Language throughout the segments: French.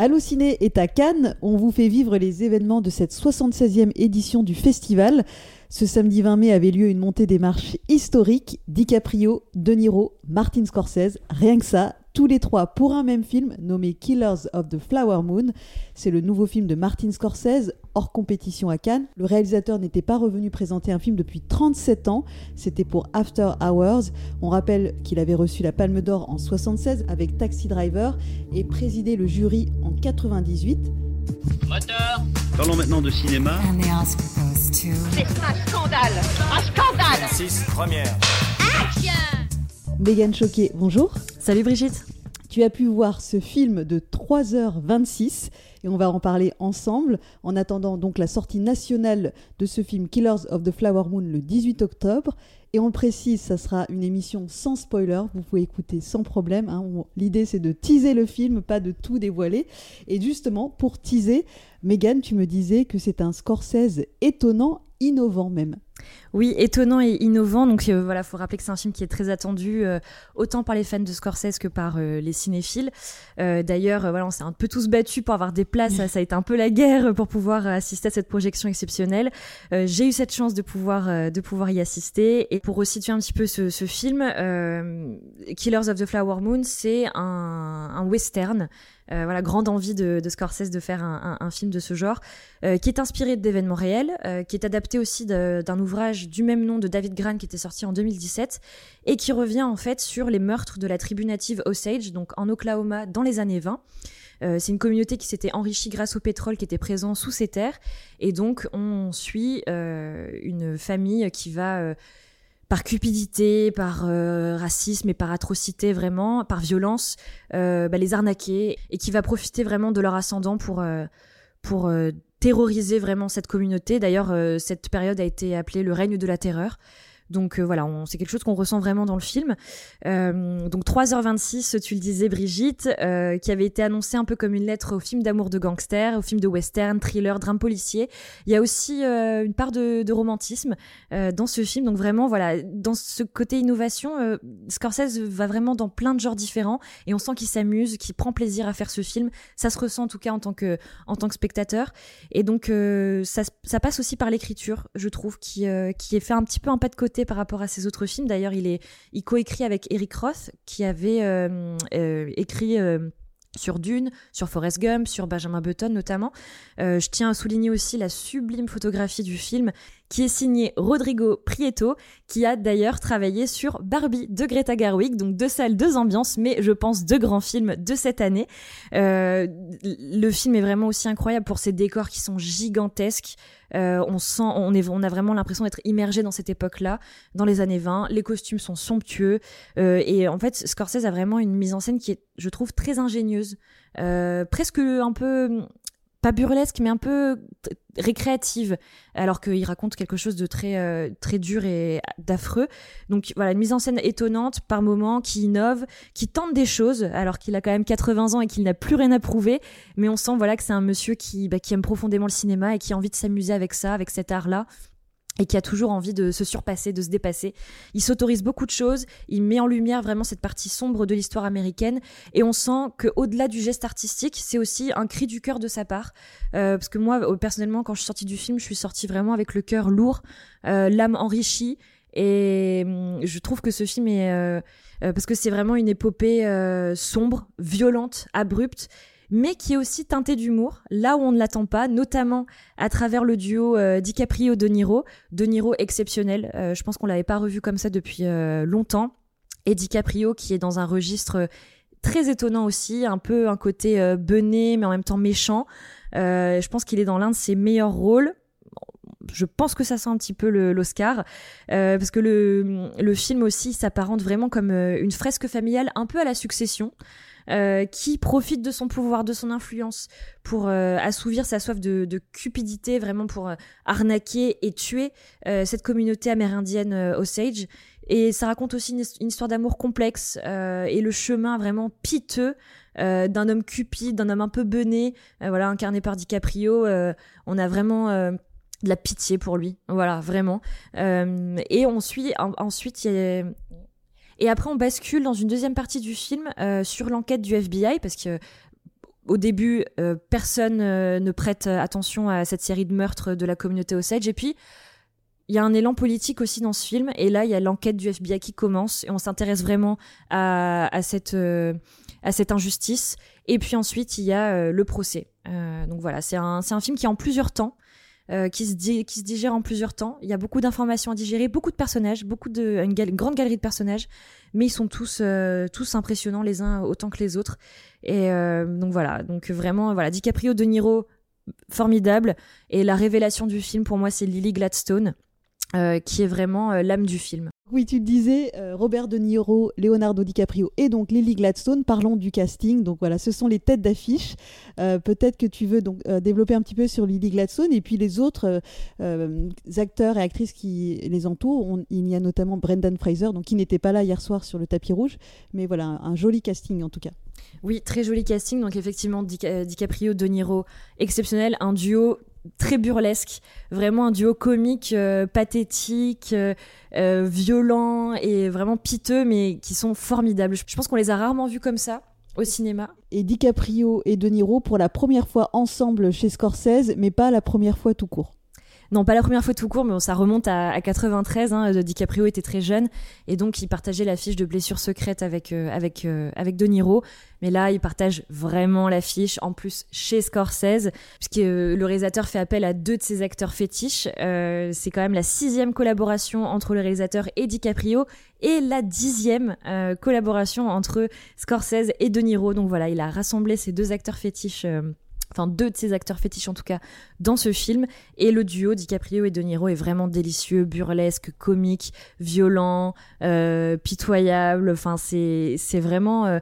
Allociné est à Cannes. On vous fait vivre les événements de cette 76e édition du festival. Ce samedi 20 mai avait lieu une montée des marches historiques. DiCaprio, De Niro, Martin Scorsese, rien que ça, tous les trois pour un même film nommé Killers of the Flower Moon. C'est le nouveau film de Martin Scorsese, hors compétition à Cannes. Le réalisateur n'était pas revenu présenter un film depuis 37 ans. C'était pour After Hours. On rappelle qu'il avait reçu la Palme d'Or en 76 avec Taxi Driver et présidé le jury en 98. Moteur Parlons maintenant de cinéma. C'est un scandale Un scandale 6, première. Megan Choquet, bonjour. Salut Brigitte. Tu as pu voir ce film de 3h26 et on va en parler ensemble en attendant donc la sortie nationale de ce film Killers of the Flower Moon le 18 octobre. Et on le précise, ça sera une émission sans spoiler, vous pouvez écouter sans problème. hein. L'idée c'est de teaser le film, pas de tout dévoiler. Et justement, pour teaser, Megan, tu me disais que c'est un Scorsese étonnant, innovant même. Oui, étonnant et innovant. Donc euh, voilà, faut rappeler que c'est un film qui est très attendu euh, autant par les fans de Scorsese que par euh, les cinéphiles. Euh, D'ailleurs, voilà, on s'est un peu tous battus pour avoir des places. ça, a été un peu la guerre pour pouvoir assister à cette projection exceptionnelle. J'ai eu cette chance de pouvoir de pouvoir y assister. Et pour resituer un petit peu ce, ce film, Killers of the Flower Moon, c'est un, un western. Euh, voilà, grande envie de, de Scorsese de faire un, un- un film de ce genre, euh, qui est inspiré d'événements réels, euh, qui est adapté aussi d'un ouvrage du même nom de David Gran qui était sorti en 2017 et qui revient en fait sur les meurtres de la tribu native Osage, donc en Oklahoma dans les années 20. Euh, c'est une communauté qui s'était enrichie grâce au pétrole qui était présent sous ces terres. Et donc, on suit euh, une famille qui va, euh, par cupidité, par racisme et par atrocité vraiment, par violence, bah, les arnaquer et qui va profiter vraiment de leur ascendant pour, pour terroriser vraiment cette communauté. D'ailleurs, euh, cette période a été appelée le règne de la terreur. Donc euh, voilà, c'est quelque chose qu'on ressent vraiment dans le film. Euh, donc 3h26, tu le disais Brigitte, euh, qui avait été annoncé un peu comme une lettre au film d'amour de gangster, au film de western, thriller, drame policier. Il y a aussi une part de, romantisme dans ce film. Donc vraiment, voilà, dans ce côté innovation, Scorsese va vraiment dans plein de genres différents et on sent qu'il s'amuse, qu'il prend plaisir à faire ce film. Ça se ressent en tout cas en tant que, en tant que spectateur. Et donc ça, passe aussi par l'écriture, je trouve, qui, qui est fait un petit peu un pas de côté par rapport à ses autres films. D'ailleurs, il est coécrit avec Eric Roth, qui avait euh, euh, écrit euh, sur Dune, sur Forrest Gump, sur Benjamin Button notamment. Je tiens à souligner aussi la sublime photographie du film qui est signée Rodrigo Prieto, qui a d'ailleurs travaillé sur Barbie de Greta Gerwig, donc deux salles, deux ambiances, mais je pense deux grands films de cette année. Euh, le film est vraiment aussi incroyable pour ses décors qui sont gigantesques. Euh, on sent, on, est, on a vraiment l'impression d'être immergé dans cette époque-là, dans les années 20. Les costumes sont somptueux euh, et en fait, Scorsese a vraiment une mise en scène qui est, je trouve, très ingénieuse, presque un peu pas burlesque, mais un peu récréative, alors qu'il raconte quelque chose de très euh, très dur et d'affreux. Donc voilà, une mise en scène étonnante par moments, qui innove, qui tente des choses, alors qu'il a quand même 80 ans et qu'il n'a plus rien à prouver. Mais on sent voilà que c'est un monsieur qui bah, qui aime profondément le cinéma et qui a envie de s'amuser avec ça, avec cet art-là et qui a toujours envie de se surpasser, de se dépasser. Il s'autorise beaucoup de choses, il met en lumière vraiment cette partie sombre de l'histoire américaine, et on sent que au-delà du geste artistique, c'est aussi un cri du cœur de sa part. Euh, parce que moi, personnellement, quand je suis sortie du film, je suis sortie vraiment avec le cœur lourd, euh, l'âme enrichie, et hum, je trouve que ce film est... euh, euh, parce que c'est vraiment une épopée euh, sombre, violente, abrupte, mais qui est aussi teintée d'humour, là où on ne l'attend pas, notamment à travers le duo euh, DiCaprio-De Niro. De Niro exceptionnel, euh, je pense qu'on l'avait pas revu comme ça depuis euh, longtemps. Et DiCaprio qui est dans un registre très étonnant aussi, un peu un côté bené mais en même temps méchant. Je pense qu'il est dans l'un de ses meilleurs rôles. Je pense que ça sent un petit peu l'Oscar, euh, parce que le, le film aussi s'apparente vraiment comme euh, une fresque familiale un peu à la succession. euh, qui profite de son pouvoir, de son influence pour euh, assouvir sa soif de, de cupidité, vraiment pour euh, arnaquer et tuer euh, cette communauté amérindienne Osage. Et ça raconte aussi une, histoire d'amour complexe et le chemin vraiment piteux d'un homme cupide, d'un homme un peu bené, voilà, incarné par DiCaprio. on a vraiment de la pitié pour lui, voilà, vraiment. Euh, et on suit en- ensuite, y a- et après on bascule dans une deuxième partie du film euh, sur l'enquête du FBI parce que au début, personne ne prête attention à cette série de meurtres de la communauté Osage. Et puis, il y a un élan politique aussi dans ce film. Et là, il y a l'enquête du FBI qui commence. Et on s'intéresse vraiment à, cette, injustice. Et puis ensuite, il y a le procès. donc voilà, c'est un film qui est en plusieurs temps. Euh, qui, se qui se digère en plusieurs temps. Il y a beaucoup d'informations à digérer, beaucoup de personnages, beaucoup de, une, grande galerie de personnages, mais ils sont tous, euh, tous impressionnants les uns autant que les autres. Et euh, donc voilà, donc vraiment, voilà, DiCaprio, De Niro, formidable. Et la révélation du film, pour moi, c'est Lily Gladstone, qui est vraiment l'âme du film. Oui, tu le disais, euh, Robert De Niro, Leonardo DiCaprio et donc Lily Gladstone. Parlons du casting. Donc voilà, ce sont les têtes d'affiche. Euh, peut-être que tu veux donc euh, développer un petit peu sur Lily Gladstone et puis les autres acteurs et actrices qui les entourent. il y a notamment Brendan Fraser, donc qui n'était pas là hier soir sur le tapis rouge, mais voilà un, joli casting en tout cas. Oui, très joli casting. Donc effectivement, DiCaprio, De Niro, exceptionnel, un duo très burlesque, vraiment un duo comique, euh, pathétique, euh, euh, violent et vraiment piteux, mais qui sont formidables. Je pense qu'on les a rarement vus comme ça au cinéma. Et DiCaprio et De Niro pour la première fois ensemble chez Scorsese, mais pas la première fois tout court. Non, pas la première fois tout court, mais ça remonte à, 93. Hein, DiCaprio était très jeune et donc il partageait l'affiche de blessure secrète avec, euh, avec, euh, avec De Niro. Mais là, il partage vraiment l'affiche, en plus chez Scorsese, puisque euh, le réalisateur fait appel à deux de ses acteurs fétiches. c'est quand même la sixième collaboration entre le réalisateur et DiCaprio et la dixième collaboration entre Scorsese et De Niro. Donc voilà, il a rassemblé ces deux acteurs fétiches enfin deux de ses acteurs fétiches en tout cas, dans ce film. Et le duo DiCaprio et De Niro est vraiment délicieux, burlesque, comique, violent, euh, pitoyable. Enfin, c'est vraiment. Euh,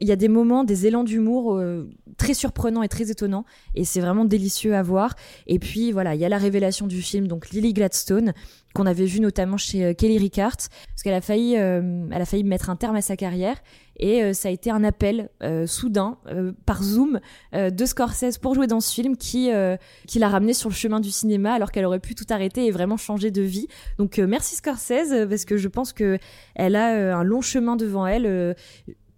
il y a des moments, des élans d'humour euh, très surprenants et très étonnants, et c'est vraiment délicieux à voir. Et puis voilà, il y a la révélation du film, donc Lily Gladstone qu'on avait vu notamment chez Kelly Ricard, parce qu'elle a failli, elle a failli mettre un terme à sa carrière et euh, ça a été un appel euh, soudain euh, par Zoom de Scorsese pour jouer dans ce film qui, qui l'a ramené sur le chemin du cinéma alors qu'elle aurait pu tout arrêter et vraiment changer de vie. Donc merci Scorsese parce que je pense que elle a un long chemin devant elle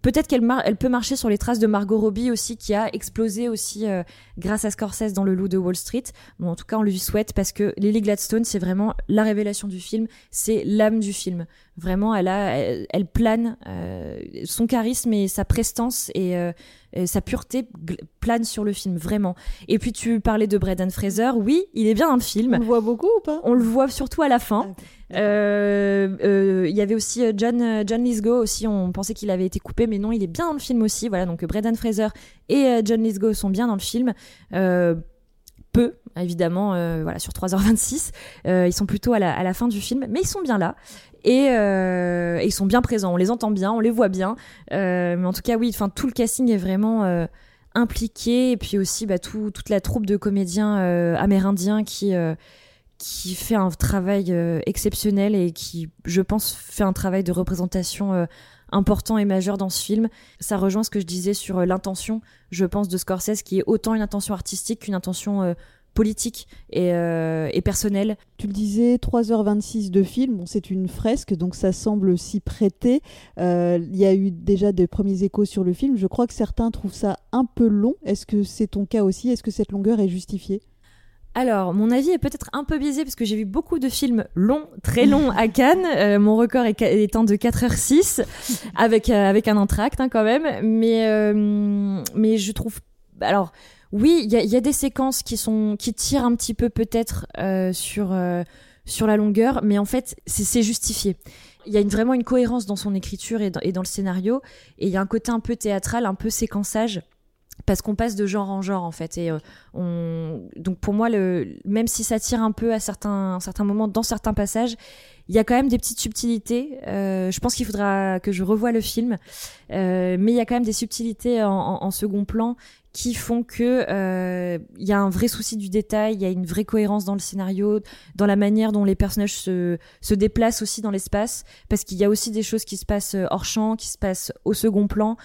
Peut-être qu'elle elle peut marcher sur les traces de Margot Robbie aussi, qui a explosé aussi euh, grâce à Scorsese dans Le Loup de Wall Street. Bon, en tout cas, on lui souhaite parce que Lily Gladstone, c'est vraiment la révélation du film, c'est l'âme du film. Vraiment, elle a, elle, plane, euh, son charisme et sa prestance et, euh, sa pureté plane sur le film, vraiment. Et puis tu parlais de Brendan Fraser, oui, il est bien dans le film. On le voit beaucoup ou pas? On le voit surtout à la fin. Ah, euh, il y avait aussi John, John Lithgow aussi, on pensait qu'il avait été coupé, mais non, il est bien dans le film aussi. Voilà, donc Brendan Fraser et John Lithgow sont bien dans le film. peu, évidemment, voilà, sur 3h26. ils sont plutôt à la, à la, fin du film, mais ils sont bien là. Et, ils sont bien présents, on les entend bien, on les voit bien. mais en tout cas, oui, tout le casting est vraiment impliqué. Et puis aussi, bah, tout, toute la troupe de comédiens amérindiens qui qui fait un travail euh, exceptionnel et qui, je pense, fait un travail de représentation euh, important et majeur dans ce film. Ça rejoint ce que je disais sur euh, l'intention, je pense, de Scorsese, qui est autant une intention artistique qu'une intention politique et, et, personnelle. Tu le disais, 3h26 de film, bon, c'est une fresque, donc ça semble s'y prêter. Il y a eu déjà des premiers échos sur le film. Je crois que certains trouvent ça un peu long. Est-ce que c'est ton cas aussi? Est-ce que cette longueur est justifiée? Alors, mon avis est peut-être un peu biaisé parce que j'ai vu beaucoup de films longs, très longs à Cannes. Euh, mon record est, étant de 4h06 avec, euh, avec un entracte hein, quand même. Mais, euh, mais je trouve. Alors, oui, il y a, des séquences qui, sont, qui tirent un petit peu peut-être sur, sur la longueur, mais en fait, c'est justifié. Il y a une, vraiment une cohérence dans son écriture et dans, et dans le scénario. Et il y a un côté un peu théâtral, un peu séquençage parce qu'on passe de genre en genre en fait. Et euh, on donc pour moi le même si ça tire un peu à certains certains moments dans certains passages il y a quand même des petites subtilités. Euh, je pense qu'il faudra que je revoie le film. Euh, mais il y a quand même des subtilités en, en, second plan qui font que il y a un vrai souci du détail il y a une vraie cohérence dans le scénario dans la manière dont les personnages se se déplacent aussi dans l'espace parce qu'il y a aussi des choses qui se passent hors champ qui se passent au second plan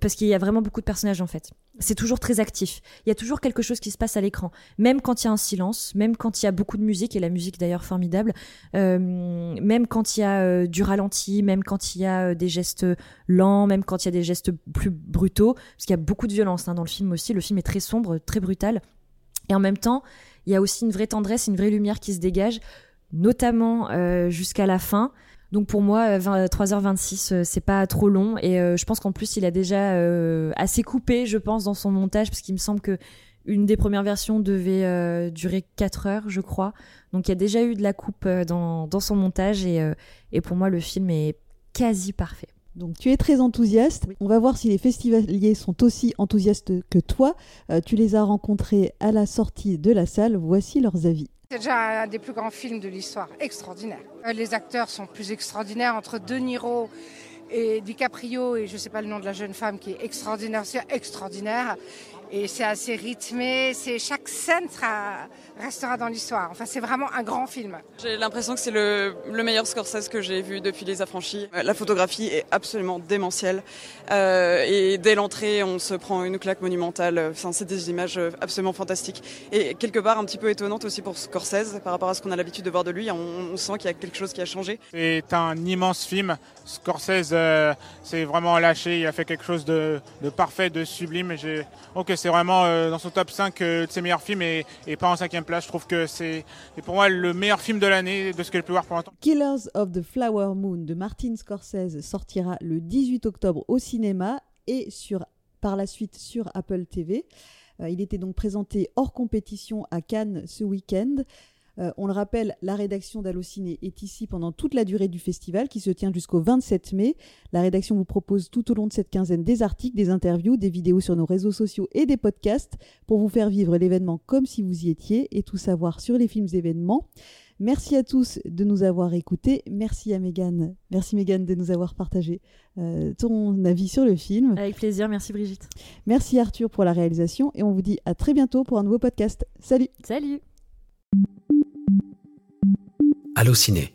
parce qu'il y a vraiment beaucoup de personnages en fait. C'est toujours très actif. Il y a toujours quelque chose qui se passe à l'écran, même quand il y a un silence, même quand il y a beaucoup de musique, et la musique d'ailleurs formidable, euh, même quand il y a euh, du ralenti, même quand il y a euh, des gestes lents, même quand il y a des gestes plus brutaux, parce qu'il y a beaucoup de violence hein, dans le film aussi. Le film est très sombre, très brutal. Et en même temps, il y a aussi une vraie tendresse, une vraie lumière qui se dégage, notamment jusqu'à la fin. Donc pour moi, 3h26, euh, euh, c'est pas trop long. Et euh, je pense qu'en plus, il a déjà assez coupé, je pense, dans son montage, parce qu'il me semble que une des premières versions devait durer 4 heures, je crois. Donc il y a déjà eu de la coupe dans, dans son montage. Et, et pour moi, le film est quasi parfait. Donc tu es très enthousiaste. On va voir si les festivaliers sont aussi enthousiastes que toi. tu les as rencontrés à la sortie de la salle. Voici leurs avis. C'est déjà un des plus grands films de l'histoire, extraordinaire. Euh, les acteurs sont plus extraordinaires entre De Niro et DiCaprio et je ne sais pas le nom de la jeune femme qui est extraordinaire, c'est extraordinaire et c'est assez rythmé. C'est chaque scène restera dans l'histoire. Enfin, c'est vraiment un grand film. J'ai l'impression que c'est le, meilleur Scorsese que j'ai vu depuis Les Affranchis. Euh, la photographie est absolument démentielle euh, et dès l'entrée, on se prend une claque monumentale. Enfin, c'est des images absolument fantastiques et quelque part un petit peu étonnante aussi pour Scorsese par rapport à ce qu'on a l'habitude de voir de lui. On, sent qu'il y a quelque chose qui a changé. C'est un immense film. Scorsese euh, s'est vraiment lâché. Il a fait quelque chose de, parfait, de sublime. J'ai... Ok, c'est vraiment euh, dans son top 5 euh, de ses meilleurs films et, pas en cinquième place. Je trouve que c'est pour moi le meilleur film de l'année de ce que j'ai pu voir pour l'instant. Killers of the Flower Moon de Martin Scorsese sortira le 18 octobre au cinéma et par la suite sur Apple TV. Euh, il était donc présenté hors compétition à Cannes ce week-end. Euh, on le rappelle, la rédaction d'Allociné est ici pendant toute la durée du festival qui se tient jusqu'au 27 mai. La rédaction vous propose tout au long de cette quinzaine des articles, des interviews, des vidéos sur nos réseaux sociaux et des podcasts pour vous faire vivre l'événement comme si vous y étiez et tout savoir sur les films événements. Merci à tous de nous avoir écoutés. Merci à Megan. Merci Megan de nous avoir partagé euh, ton avis sur le film. Avec plaisir. Merci Brigitte. Merci Arthur pour la réalisation et on vous dit à très bientôt pour un nouveau podcast. Salut. Salut. Allociné.